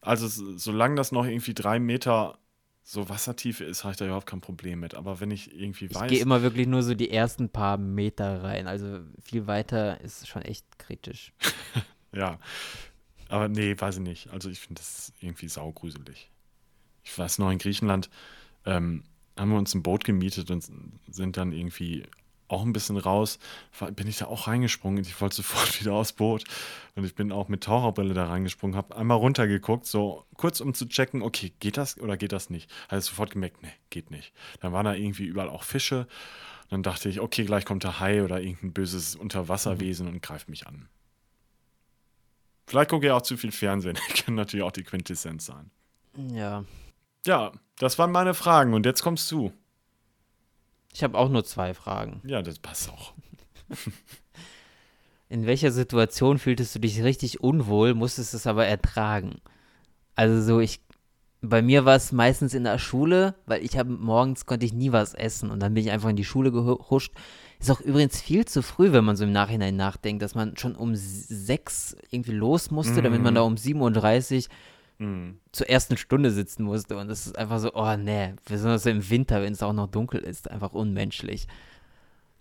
also solange das noch irgendwie drei Meter so Wassertiefe ist, habe ich da überhaupt kein Problem mit. Aber wenn ich irgendwie weiß. Ich gehe immer wirklich nur so die ersten paar Meter rein. Also viel weiter ist schon echt kritisch. ja. Aber nee, weiß ich nicht. Also ich finde das irgendwie saugruselig. Ich weiß noch in Griechenland, ähm, haben wir uns ein Boot gemietet und sind dann irgendwie auch ein bisschen raus. Bin ich da auch reingesprungen. Ich wollte sofort wieder aufs Boot. Und ich bin auch mit Taucherbrille da reingesprungen, habe einmal runtergeguckt, so kurz um zu checken, okay, geht das oder geht das nicht? Habe sofort gemerkt, nee, geht nicht. Dann waren da irgendwie überall auch Fische. Dann dachte ich, okay, gleich kommt der Hai oder irgendein böses Unterwasserwesen mhm. und greift mich an. Vielleicht gucke ich auch zu viel Fernsehen. Kann natürlich auch die Quintessenz sein. Ja, ja, das waren meine Fragen und jetzt kommst du. Ich habe auch nur zwei Fragen. Ja, das passt auch. In welcher Situation fühltest du dich richtig unwohl, musstest es aber ertragen? Also so, ich, bei mir war es meistens in der Schule, weil ich habe morgens konnte ich nie was essen und dann bin ich einfach in die Schule gehuscht. Ist auch übrigens viel zu früh, wenn man so im Nachhinein nachdenkt, dass man schon um sechs irgendwie los musste, mm. damit man mhm. da um 7.30 Uhr mhm. zur ersten Stunde sitzen musste. Und das ist einfach so, oh nee, besonders im Winter, wenn es auch noch dunkel ist, einfach unmenschlich.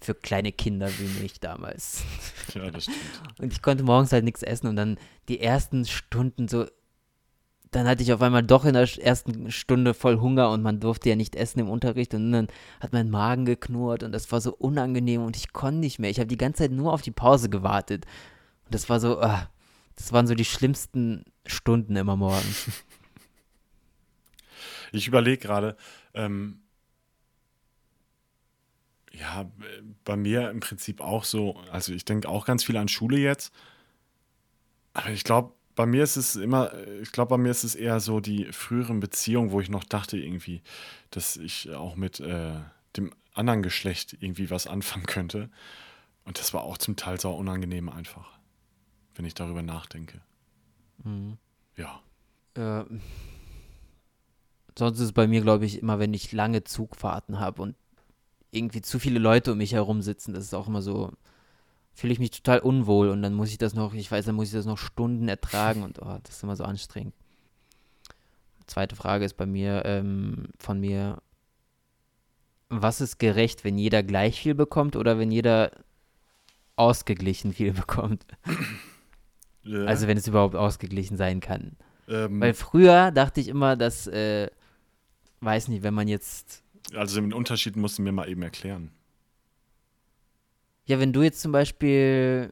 Für kleine Kinder wie mich damals. Ja, das stimmt. Und ich konnte morgens halt nichts essen und dann die ersten Stunden so, dann hatte ich auf einmal doch in der ersten Stunde voll Hunger und man durfte ja nicht essen im Unterricht und dann hat mein Magen geknurrt und das war so unangenehm und ich konnte nicht mehr. Ich habe die ganze Zeit nur auf die Pause gewartet. Und das war so, oh, das waren so die schlimmsten Stunden immer morgens. Ich überlege gerade, ähm, ja, bei mir im Prinzip auch so, also ich denke auch ganz viel an Schule jetzt, aber ich glaube, bei mir ist es immer, ich glaube, bei mir ist es eher so die früheren Beziehungen, wo ich noch dachte irgendwie, dass ich auch mit äh, dem anderen Geschlecht irgendwie was anfangen könnte. Und das war auch zum Teil so unangenehm einfach, wenn ich darüber nachdenke. Mhm. Ja. Äh, sonst ist es bei mir, glaube ich, immer, wenn ich lange Zugfahrten habe und irgendwie zu viele Leute um mich herum sitzen, das ist auch immer so, fühle ich mich total unwohl und dann muss ich das noch, ich weiß, dann muss ich das noch Stunden ertragen und oh, das ist immer so anstrengend. Zweite Frage ist bei mir, ähm, von mir, was ist gerecht, wenn jeder gleich viel bekommt oder wenn jeder ausgeglichen viel bekommt? Ja. Also wenn es überhaupt ausgeglichen sein kann. Ähm, Weil früher dachte ich immer, dass, äh, weiß nicht, wenn man jetzt. Also den Unterschied musst du mir mal eben erklären. Ja, wenn du jetzt zum Beispiel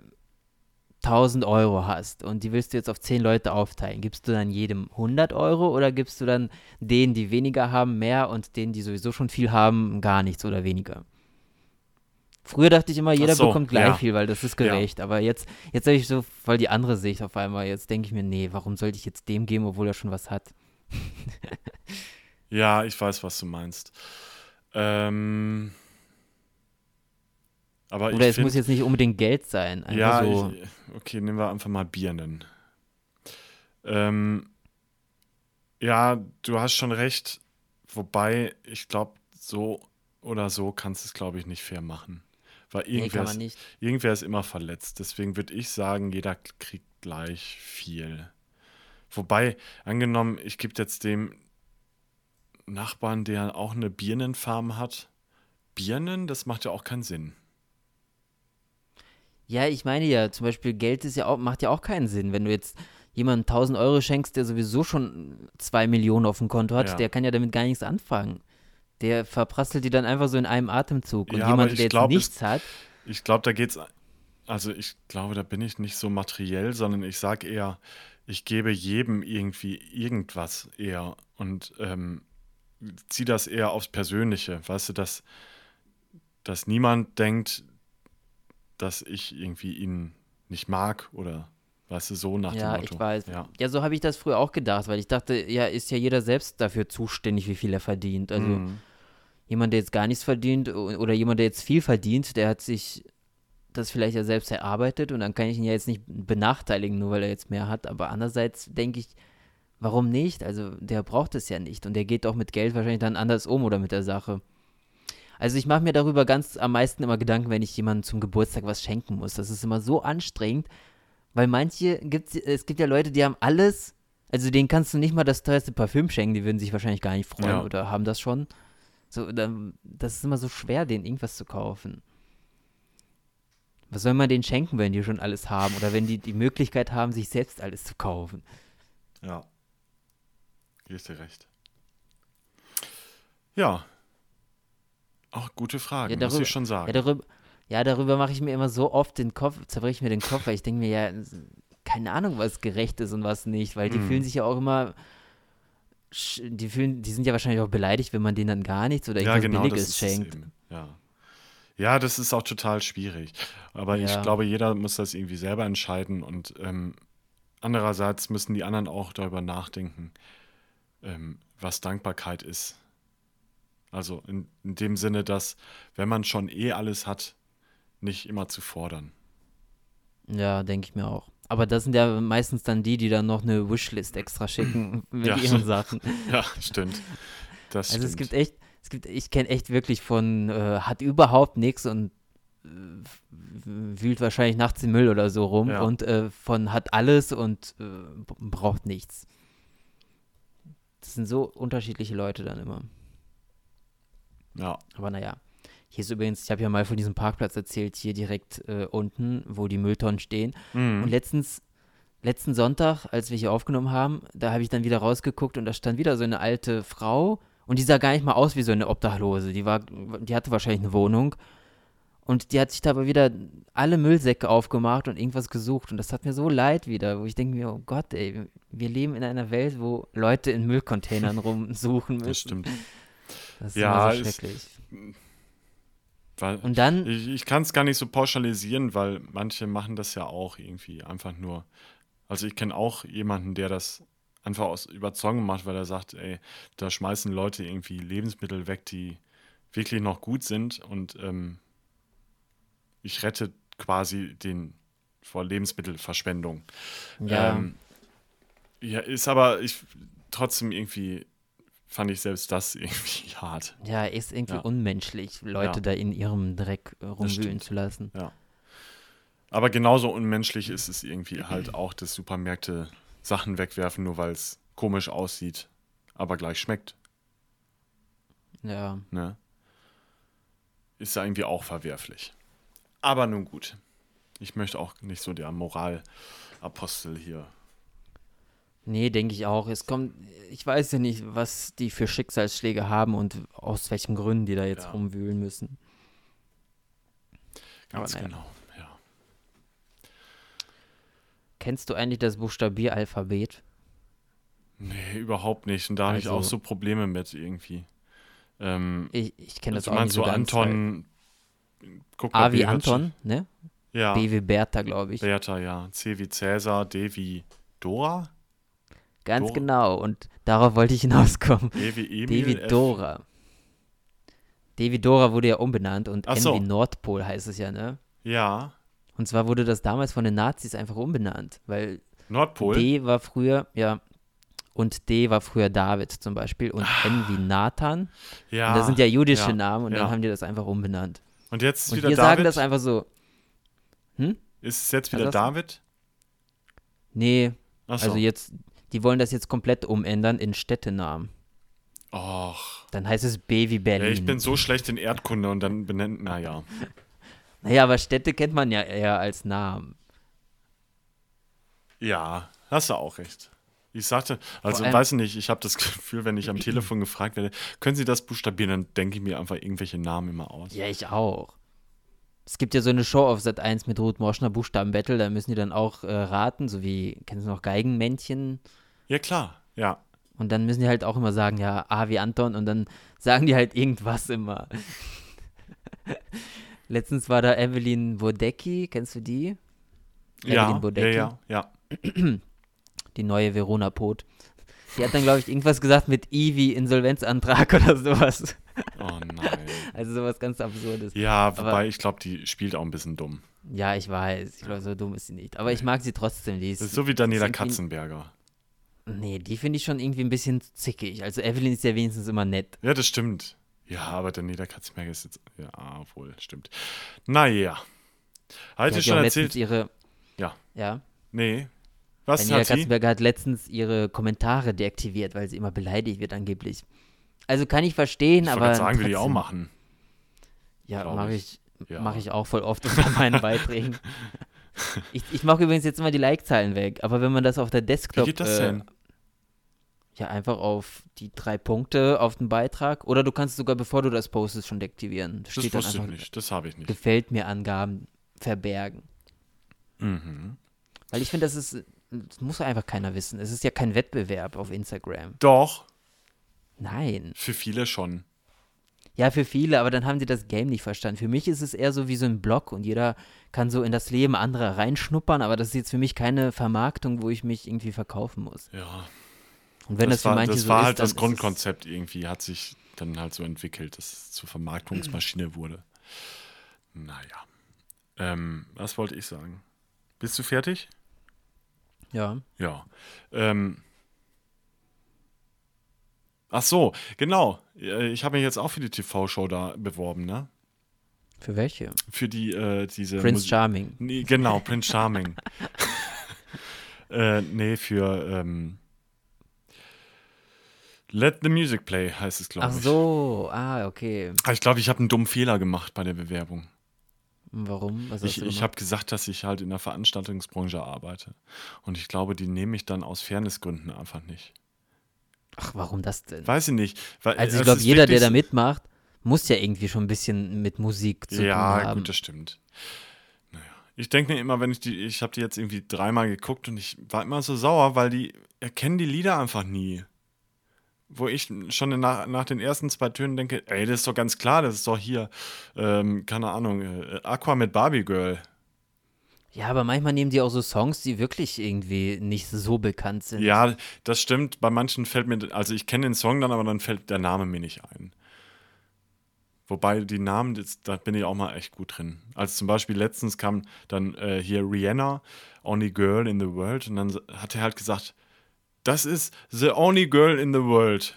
1000 Euro hast und die willst du jetzt auf 10 Leute aufteilen, gibst du dann jedem 100 Euro oder gibst du dann denen, die weniger haben, mehr und denen, die sowieso schon viel haben, gar nichts oder weniger? Früher dachte ich immer, jeder so, bekommt gleich ja. viel, weil das ist gerecht. Aber jetzt, jetzt habe ich so voll die andere Sicht auf einmal. Jetzt denke ich mir, nee, warum sollte ich jetzt dem geben, obwohl er schon was hat? Ja, ich weiß, was du meinst. Ähm, aber Oder ich es muss find, jetzt nicht unbedingt Geld sein. Ja, so. ich, okay, nehmen wir einfach mal Birnen. Ähm, ja, du hast schon recht. Wobei, ich glaube, so oder so kannst du es, glaube ich, nicht fair machen. Weil nee, irgendwer, man ist, irgendwer ist immer verletzt. Deswegen würde ich sagen, jeder kriegt gleich viel. Wobei, angenommen, ich gebe jetzt dem Nachbarn, der auch eine Birnenfarm hat, Birnen, das macht ja auch keinen Sinn. Ja, ich meine ja, zum Beispiel Geld ist ja auch, macht ja auch keinen Sinn. Wenn du jetzt jemandem 1000 Euro schenkst, der sowieso schon 2 Millionen auf dem Konto hat, Ja. der kann ja damit gar nichts anfangen. Der verprasselt die dann einfach so in einem Atemzug. Und Ja, jemand, ich der jetzt glaub, nichts hat, Ich glaube, da geht's. Also ich glaube, da bin ich nicht so materiell, sondern ich sage eher, ich gebe jedem irgendwie irgendwas eher und ähm, ziehe das eher aufs Persönliche. Weißt du, dass, dass niemand denkt, dass ich irgendwie ihn nicht mag oder weißt du, so nach ja, dem Motto. ich weiß. Ja. Ja, so habe ich das früher auch gedacht, weil ich dachte, ja, ist ja jeder selbst dafür zuständig, wie viel er verdient. Also Mhm. Jemand, der jetzt gar nichts verdient oder jemand, der jetzt viel verdient, der hat sich das vielleicht ja selbst erarbeitet und dann kann ich ihn ja jetzt nicht benachteiligen, nur weil er jetzt mehr hat. Aber andererseits denke ich, warum nicht? Also der braucht es ja nicht und der geht auch mit Geld wahrscheinlich dann anders um oder mit der Sache. Also ich mache mir darüber ganz am meisten immer Gedanken, wenn ich jemandem zum Geburtstag was schenken muss. Das ist immer so anstrengend, weil manche gibt es gibt ja Leute, die haben alles, also denen kannst du nicht mal das teuerste Parfüm schenken, die würden sich wahrscheinlich gar nicht freuen Ja. oder haben das schon. So, dann, das ist immer so schwer, denen irgendwas zu kaufen. Was soll man denen schenken, wenn die schon alles haben oder wenn die die Möglichkeit haben, sich selbst alles zu kaufen? Ja. Ich dir recht. Ja. Auch gute Frage, Ja, muss ich schon sagen. Ja, darüber, ja, darüber mache ich mir immer so oft den Kopf, zerbreche ich mir den Kopf, weil ich denke mir ja, keine Ahnung, was gerecht ist und was nicht, weil die Mhm. fühlen sich ja auch immer, die fühlen, die sind ja wahrscheinlich auch beleidigt, wenn man denen dann gar nichts oder Ja, irgendwas genau, das Billiges schenkt. Ja. ja, das ist auch total schwierig. Aber ich Ja. glaube, jeder muss das irgendwie selber entscheiden und ähm, andererseits müssen die anderen auch darüber nachdenken, ähm, was Dankbarkeit ist. Also in, in dem Sinne, dass wenn man schon eh alles hat, nicht immer zu fordern. Ja, denke ich mir auch. Aber das sind ja meistens dann die, die dann noch eine Wishlist extra schicken mit Ja. ihren Sachen. Ja, stimmt. Das Also es stimmt. gibt echt, es gibt, ich kenne echt wirklich von, äh, hat überhaupt nichts und äh, wühlt wahrscheinlich nachts im Müll oder so rum Ja. und äh, von hat alles und äh, braucht nichts. Das sind so unterschiedliche Leute dann immer. ja. Aber naja. Hier ist übrigens, ich habe ja mal von diesem Parkplatz erzählt, hier direkt äh, unten, wo die Mülltonnen stehen. Mhm. Und letztens, letzten Sonntag, als wir hier aufgenommen haben, da habe ich dann wieder rausgeguckt und da stand wieder so eine alte Frau und die sah gar nicht mal aus wie so eine Obdachlose. Die war, die hatte wahrscheinlich eine Wohnung und die hat sich da aber wieder alle Müllsäcke aufgemacht und irgendwas gesucht und das hat mir so leid wieder, wo ich denke mir, oh Gott, ey, wir leben in einer Welt, wo Leute in Müllcontainern rumsuchen müssen. Das stimmt. Das ist Ja, so schrecklich. Weil Und dann, Ich, ich kann es gar nicht so pauschalisieren, weil manche machen das ja auch irgendwie einfach nur. Also ich kenne auch jemanden, der das einfach aus Überzeugung macht, weil er sagt, ey, da schmeißen Leute irgendwie Lebensmittel weg, die wirklich noch gut sind und ähm, ich rette quasi den vor Lebensmittelverschwendung. ja, Ähm, ja, ist aber ich trotzdem irgendwie fand ich selbst das irgendwie hart. ja, ist irgendwie ja. unmenschlich, Leute Ja. da in ihrem Dreck äh, rumwühlen zu lassen. Aber genauso unmenschlich ist es irgendwie halt auch, dass Supermärkte Sachen wegwerfen, nur weil es komisch aussieht, aber gleich schmeckt. Ja. Ne? Ist ja irgendwie auch verwerflich. Aber nun gut. Ich möchte auch nicht so der Moralapostel hier. Nee, denke ich auch. Es kommt, ich weiß ja nicht, was die für Schicksalsschläge haben und aus welchen Gründen die da jetzt Ja. rumwühlen müssen. Ganz naja. genau. Ja. Kennst du eigentlich das Buchstabieralphabet? Nee, überhaupt nicht. Und da habe ich auch Also- so Probleme mit irgendwie. Ähm, Ich, ich kenne das du auch nicht so so Anton, guck mal, A wie Anton, ne? Ja. B wie Bertha, glaube ich. Bertha, ja. C wie Cäsar, D wie Dora, Ganz Dora. genau. Und darauf wollte ich hinauskommen. Wie Emil, D wie F- Dora. D wie Dora wurde ja umbenannt und Ach so. wie Nordpol heißt es ja, ne? Ja. Und zwar wurde das damals von den Nazis einfach umbenannt, weil Nordpol. D war früher, ja, und D war früher David zum Beispiel und N wie Nathan. ja. Und das sind ja jüdische ja, Namen und ja. dann haben die das einfach umbenannt. Und jetzt ist Und wieder wir David. sagen das einfach so. Hm? ist es jetzt wieder? David? Nee, Achso. also jetzt, die wollen das jetzt komplett umändern in Städtenamen. Och. Dann heißt es B wie Berlin. Ja, ich bin so schlecht in Erdkunde und dann benennt, naja. naja, aber Städte kennt man ja eher als Namen. Ja, hast du auch recht. Ich sagte, also weiß nicht, ich habe das Gefühl, wenn ich am Telefon gefragt werde, können Sie das buchstabieren, dann denke ich mir einfach irgendwelche Namen immer aus. Ja, ich auch. Es gibt ja so eine Show auf Sat 1 mit Ruth Moschner Buchstabenbattle, da müssen die dann auch äh, raten, so wie, kennst du noch Geigenmännchen? Ja, klar, ja. Und dann müssen die halt auch immer sagen, ja, A wie Anton und dann sagen die halt irgendwas immer. Letztens war da Evelyn Bodecki, kennst du die? Ja, Evelyn ja, Bodecki, ja, ja. die neue Verona Pot. Die hat dann, glaube ich, irgendwas gesagt mit I wie Insolvenzantrag oder sowas. Oh nein. Also sowas ganz Absurdes. Ja, wobei ich glaube, die spielt auch ein bisschen dumm. Ja, ich weiß. Ich glaube, so dumm ist sie nicht. Aber ich mag sie trotzdem. Die ist, Das ist so wie Daniela Katzenberger. Nee, die finde ich schon irgendwie ein bisschen zickig. Also Evelyn ist ja wenigstens immer nett. Ja, das stimmt. Ja, aber Daniela Katzenberger ist jetzt. Ja, obwohl, stimmt. Naja. Die Hatte hat ich ja schon erzählt? ihre. Ja. Ja. Nee. Was Daniela hat sie? Katzenberger hat letztens ihre Kommentare deaktiviert, weil sie immer beleidigt wird angeblich. Also kann ich verstehen, Ich aber. gerade sagen, würde ich auch machen. Ja, mache ich. ich, Ja. mach ich auch voll oft unter meinen Beiträgen. Ich, ich mache übrigens jetzt immer die Like-Zahlen weg, aber wenn man das auf der Wie Desktop. geht das äh, denn? Ja, einfach auf die drei Punkte auf den Beitrag. Oder du kannst sogar, bevor du das postest, schon deaktivieren. Da Das dann wusste ich einfach nicht. Das habe ich nicht. gefällt mir Angaben verbergen. Mhm. Weil ich finde, das ist, das muss einfach keiner wissen. Es ist ja kein Wettbewerb auf Instagram. Doch, Nein. für viele schon. Ja, für viele, aber dann haben die das Game nicht verstanden. Für mich ist es eher so wie so ein Blog und jeder kann so in das Leben anderer reinschnuppern, aber das ist jetzt für mich keine Vermarktung, wo ich mich irgendwie verkaufen muss. Ja. Und wenn das, für war, manche das so war ist, halt das Grundkonzept irgendwie, hat sich dann halt so entwickelt, dass es zur Vermarktungsmaschine wurde. Naja. Ähm, was wollte ich sagen? Bist du fertig? Ja. Ja. Ähm. Ach so, genau. Äh, Ich habe mich jetzt auch für die TV-Show da beworben, ne? Für welche? Für die, äh, diese Prince Musi- Charming. Nee, genau, Prince Charming. äh, nee, für ähm, Let the Music Play heißt es, glaube Ach ich. so, ah, okay. Aber Ich glaube, ich habe einen dummen Fehler gemacht bei der Bewerbung. Warum? Was Ich, ich habe gesagt, dass ich halt in der Veranstaltungsbranche arbeite. Und ich glaube, die nehme ich dann aus Fairnessgründen einfach nicht. Ach, warum das denn? Weiß ich nicht. Weil, Also ich glaube, jeder, der da mitmacht, muss ja irgendwie schon ein bisschen mit Musik zu Ja, tun haben. gut, das stimmt. Naja. Ich denke mir immer, wenn ich die, ich habe die jetzt irgendwie dreimal geguckt und ich war immer so sauer, weil die erkennen die Lieder einfach nie. Wo ich schon nach, nach den ersten zwei Tönen denke, ey, das ist doch ganz klar, das ist doch hier, ähm, keine Ahnung, äh, Aqua mit Barbie Girl. Ja, aber manchmal nehmen die auch so Songs, die wirklich irgendwie nicht so bekannt sind. Ja, das stimmt. Bei manchen fällt mir, also ich kenne den Song dann, aber dann fällt der Name mir nicht ein. Wobei die Namen, das, da bin ich auch mal echt gut drin. Also zum Beispiel letztens kam dann äh, hier Rihanna, Only Girl in the World, und dann hat er halt gesagt, das ist the only girl in the world.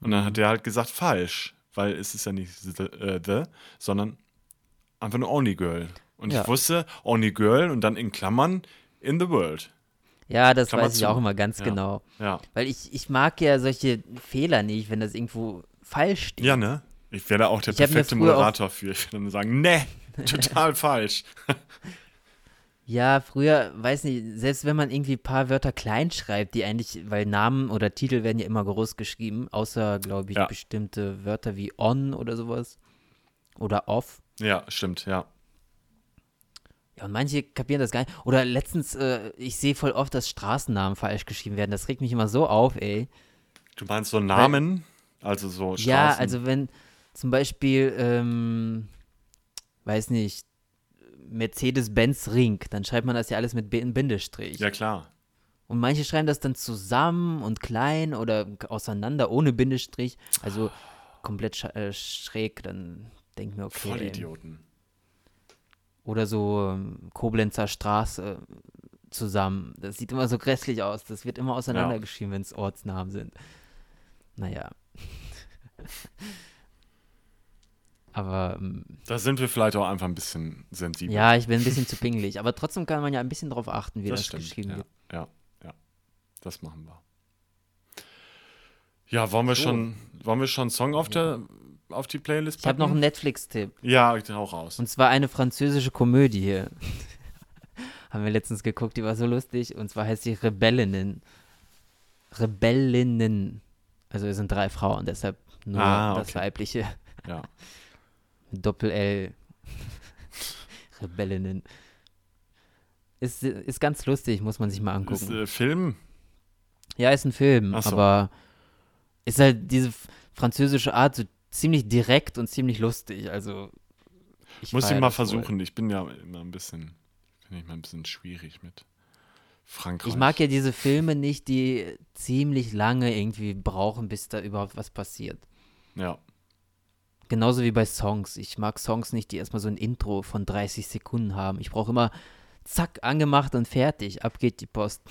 Und dann hat er halt gesagt, falsch, weil es ist ja nicht the, äh, the sondern einfach nur Only Girl. Und Ja. ich wusste, Only Girl und dann in Klammern in the world. Ja, das Klammer weiß ich zu. auch immer ganz Ja. genau. Ja. Weil ich, ich mag ja solche Fehler nicht, wenn das irgendwo falsch steht. Ja, ne? Ich wäre da auch der Ich perfekte Moderator für. Ich würde dann sagen, ne, total falsch. Ja, früher, weiß nicht, selbst wenn man irgendwie ein paar Wörter klein schreibt, die eigentlich, weil Namen oder Titel werden ja immer groß geschrieben, außer, glaube ich, Ja. bestimmte Wörter wie on oder sowas. Oder off. Ja, stimmt, ja. Ja, und manche kapieren das gar nicht. Oder letztens, äh, ich sehe voll oft, dass Straßennamen falsch geschrieben werden. Das regt mich immer so auf, ey. Du meinst so Namen, also so Straßen. Ja, also wenn zum Beispiel, ähm, weiß nicht, Mercedes-Benz Ring, dann schreibt man das ja alles mit B Bindestrich. Ja, klar. Und manche schreiben das dann zusammen und klein oder auseinander ohne Bindestrich. Also komplett sch äh, schräg, dann denke ich mir, okay. Voll ey. Idioten. Oder so ähm, Koblenzer Straße zusammen. Das sieht immer so grässlich aus. Das wird immer auseinandergeschrieben, wenn es Ortsnamen sind. Naja. Aber ähm, Da sind wir vielleicht auch einfach ein bisschen sensibel. ja, ich bin ein bisschen zu pingelig. Aber trotzdem kann man ja ein bisschen drauf achten, wie das, das stimmt. geschrieben ja, wird. ja, ja. Das machen wir. Ja, wollen wir So. schon, wollen wir schon einen Song auf, der, auf die Playlist Ich habe packen? noch einen Netflix-Tipp. Ja, ich hau raus. Und zwar eine französische Komödie hier. Haben wir letztens geguckt, die war so lustig. Und zwar heißt sie Rebellinnen. Rebellinnen. Also es sind drei Frauen, deshalb nur Ah, das okay. weibliche. Ja. Doppel-L. Rebellinnen. Ist, ist ganz lustig, muss man sich mal angucken. Ist äh, Film? Ja, ist ein Film, so. aber ist halt diese französische Art so ziemlich direkt und ziemlich lustig. Also ich Muss ich mal versuchen. Ich bin ja immer ein bisschen, bin ich mal ein bisschen schwierig mit Frankreich. Ich mag ja diese Filme nicht, die ziemlich lange irgendwie brauchen, bis da überhaupt was passiert. Ja. Genauso wie bei Songs. Ich mag Songs nicht, die erstmal so ein Intro von 30 Sekunden haben. Ich brauche immer zack, angemacht und fertig. Ab geht die Post.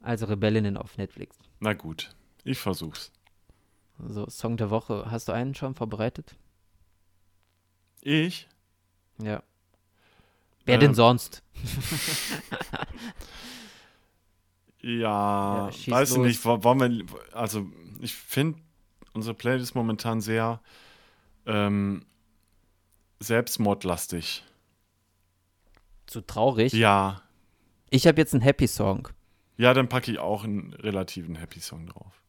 also Rebellinnen auf Netflix. Na gut. Ich versuch's. So, Song der Woche. Hast du einen schon vorbereitet? Ich? Ja. Wer Ähm, denn sonst? Ja, Ja, weiß ich nicht. wo- Wollen wir, also ich finde unsere Playlist momentan sehr ähm, selbstmordlastig. Zu traurig. Ja. Ich habe jetzt einen Happy Song. Ja, dann packe ich auch einen relativen Happy Song drauf.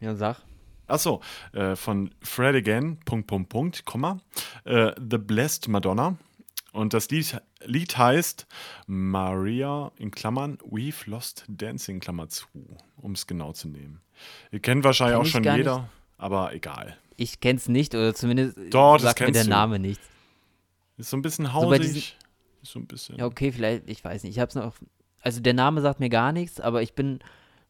Ja, sag. Achso, äh, von Fred Again, Punkt, Punkt, Punkt, Komma, äh, The Blessed Madonna. Und das Lied, Lied heißt Maria in Klammern, We've Lost Dancing, Klammer zu, um es genau zu nehmen. Ihr kennt wahrscheinlich Kenn auch schon jeder, aber egal. Ich kenn's nicht oder zumindest Doch, sagt mir der du. Name nichts. Ist so ein bisschen bei hausig. diesen- ist so ein bisschen. Ja, okay, vielleicht, ich weiß nicht. Ich hab's noch. Also der Name sagt mir gar nichts, aber ich bin.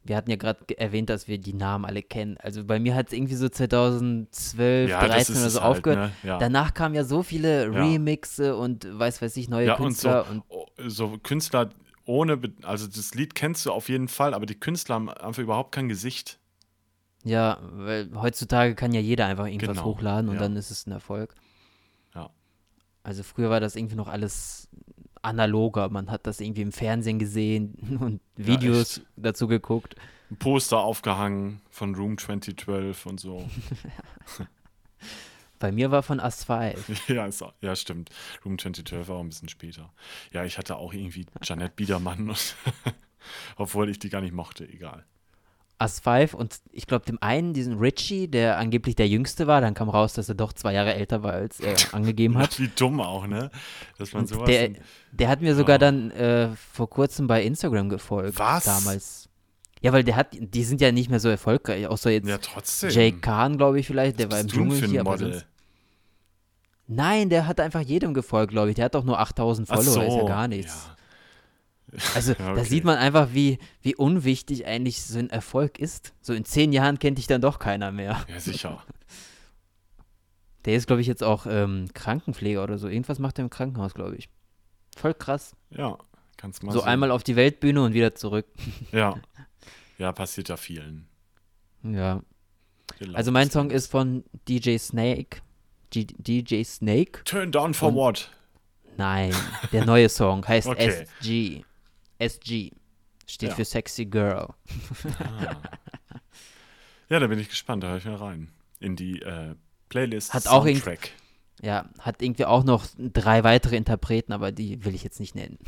Wir hatten ja gerade ge- erwähnt, dass wir die Namen alle kennen. Also bei mir hat es irgendwie so 2012, Ja, das 13 ist oder so halt, aufgehört. ne? Ja. Danach kamen ja so viele. Remixe und weiß weiß ich, neue ja, und so, Künstler und, oh, so Künstler ohne, Be- also das Lied kennst du auf jeden Fall, aber die Künstler haben einfach überhaupt kein Gesicht. ja, weil heutzutage kann ja jeder einfach irgendwas Genau, hochladen und ja. dann ist es ein Erfolg. Ja. Also früher war das irgendwie noch alles analoger. Man hat das irgendwie im Fernsehen gesehen und Videos dazu geguckt. Ein Poster aufgehangen von Room 2012 und so. Bei mir war von Asphalt. ja, ist, auch- ja, stimmt. Room 2012 war auch ein bisschen später. Ja, ich hatte auch irgendwie Janet Biedermann, und obwohl ich die gar nicht mochte, egal. As 5 und ich glaube dem einen, diesen Richie, der angeblich der Jüngste war, dann kam raus, dass er doch zwei Jahre älter war, als er angegeben hat. Wie dumm auch, ne? Dass man sowas. der, der hat mir sogar Ja. dann äh, vor kurzem bei Instagram gefolgt. Was? Damals. Ja, weil der hat, die sind ja nicht mehr so erfolgreich, außer jetzt ja, trotzdem. Jake Kahn, glaube ich vielleicht, der war im Dschungel hier. Aber sonst, nein, der hat einfach jedem gefolgt, glaube ich. Der hat doch nur 8000 Ach Follower, ist ja so, gar nichts. Ja. Also Ja, da okay. sieht man einfach, wie, wie unwichtig eigentlich so ein Erfolg ist. So in zehn Jahren kennt dich dann doch keiner mehr. ja, sicher. Der ist, glaube ich, jetzt auch ähm, Krankenpfleger oder so. Irgendwas macht er im Krankenhaus, glaube ich. Voll krass. Ja, kannst mal so sehen. einmal auf die Weltbühne und wieder zurück. Ja. Ja, passiert ja vielen. Ja. Also mein Song ist von DJ Snake. G DJ Snake? Turn down for Und- what? Nein, der neue Song heißt Okay. SG. SG. Steht Ja. für Sexy Girl. Ah. Ja, da bin ich gespannt, da höre ich mal rein. In die äh, Playlist Hat auch Soundtrack. Ja, hat irgendwie auch noch drei weitere Interpreten, aber die will ich jetzt nicht nennen.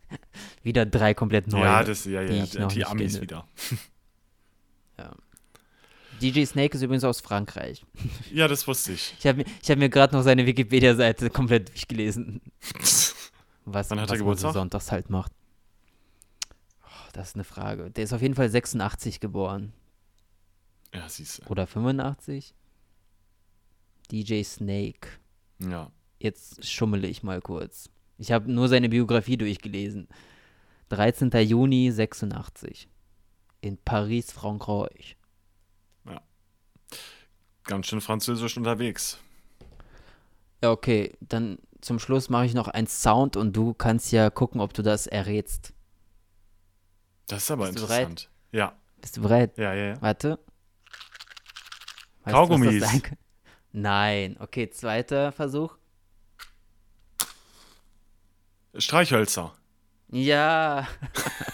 wieder drei komplett neue. ja, das, ja, die ja, die, noch nicht Amis kenne. wieder. DJ Snake ist übrigens aus Frankreich. Ja, das wusste ich. Ich habe hab mir gerade noch seine Wikipedia-Seite komplett durchgelesen. Was, Wann hat was er man Geburtstag? so sonntags halt macht. Das ist eine Frage. Der ist auf jeden Fall 86 geboren. Ja, siehst du. Oder 85? DJ Snake. Ja. Jetzt schummele ich mal kurz. Ich habe nur seine Biografie durchgelesen. 13. Juni 86. In Paris, Frankreich. Ganz schön französisch unterwegs. Ja, okay. Dann zum Schluss mache ich noch einen Sound und du kannst ja gucken, ob du das errätst. Das ist aber Bist du interessant. Ja, Bist du bereit? ja, ja, ja. Warte. Weißt du, Kaugummis. kann? Nein. Okay, zweiter Versuch. Streichhölzer. Ja,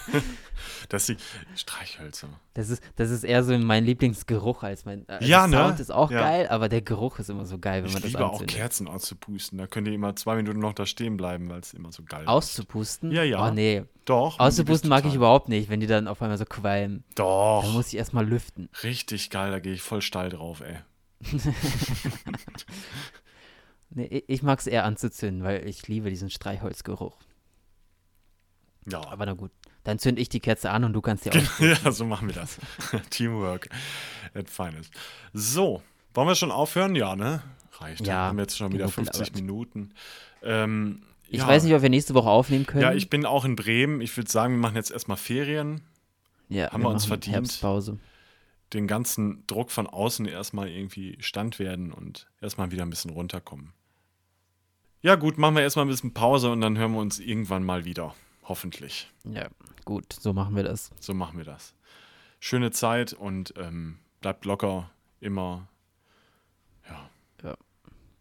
Das sind Streichhölzer. das ist, das ist eher so mein Lieblingsgeruch als mein. Also Ja, ne? Sound ist auch Ja. geil, aber der Geruch ist immer so geil, wenn Ich man das liebe auch. Kerzen auszupusten. Da könnt ihr immer zwei Minuten noch da stehen bleiben, weil es immer so geil ist. Auszupusten? Ja, ja. Oh nee. Doch. Auszupusten mag ich überhaupt nicht, wenn die dann auf einmal so qualmen. Da Doch. muss ich erstmal lüften. Richtig geil, da gehe ich voll steil drauf, ey. Nee, ich- ich mag es eher anzuzünden, weil ich liebe diesen Streichholzgeruch. Ja, Aber na gut. Dann zünd ich die Kerze an und du kannst die auch. ja, so machen wir das. Teamwork at finest. So, wollen wir schon aufhören? Ja, ne? Reicht. Ja, Ja, haben jetzt schon wieder genug 50 gelabert. Minuten. Ähm, Ich ja. weiß nicht, ob wir nächste Woche aufnehmen können. Ja, ich bin auch in Bremen. Ich würde sagen, wir machen jetzt erstmal Ferien. Ja, haben wir uns machen verdient. Herbstpause. Den ganzen Druck von außen erstmal irgendwie stand werden und erstmal wieder ein bisschen runterkommen. Ja, gut, machen wir erstmal ein bisschen Pause und dann hören wir uns irgendwann mal wieder. Hoffentlich. Ja, gut, so machen wir das. So machen wir das. Schöne Zeit und ähm, bleibt locker, immer. Ja,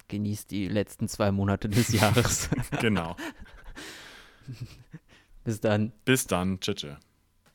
Genießt die letzten zwei Monate des Jahres. genau. Bis dann. Bis dann. Tschüss.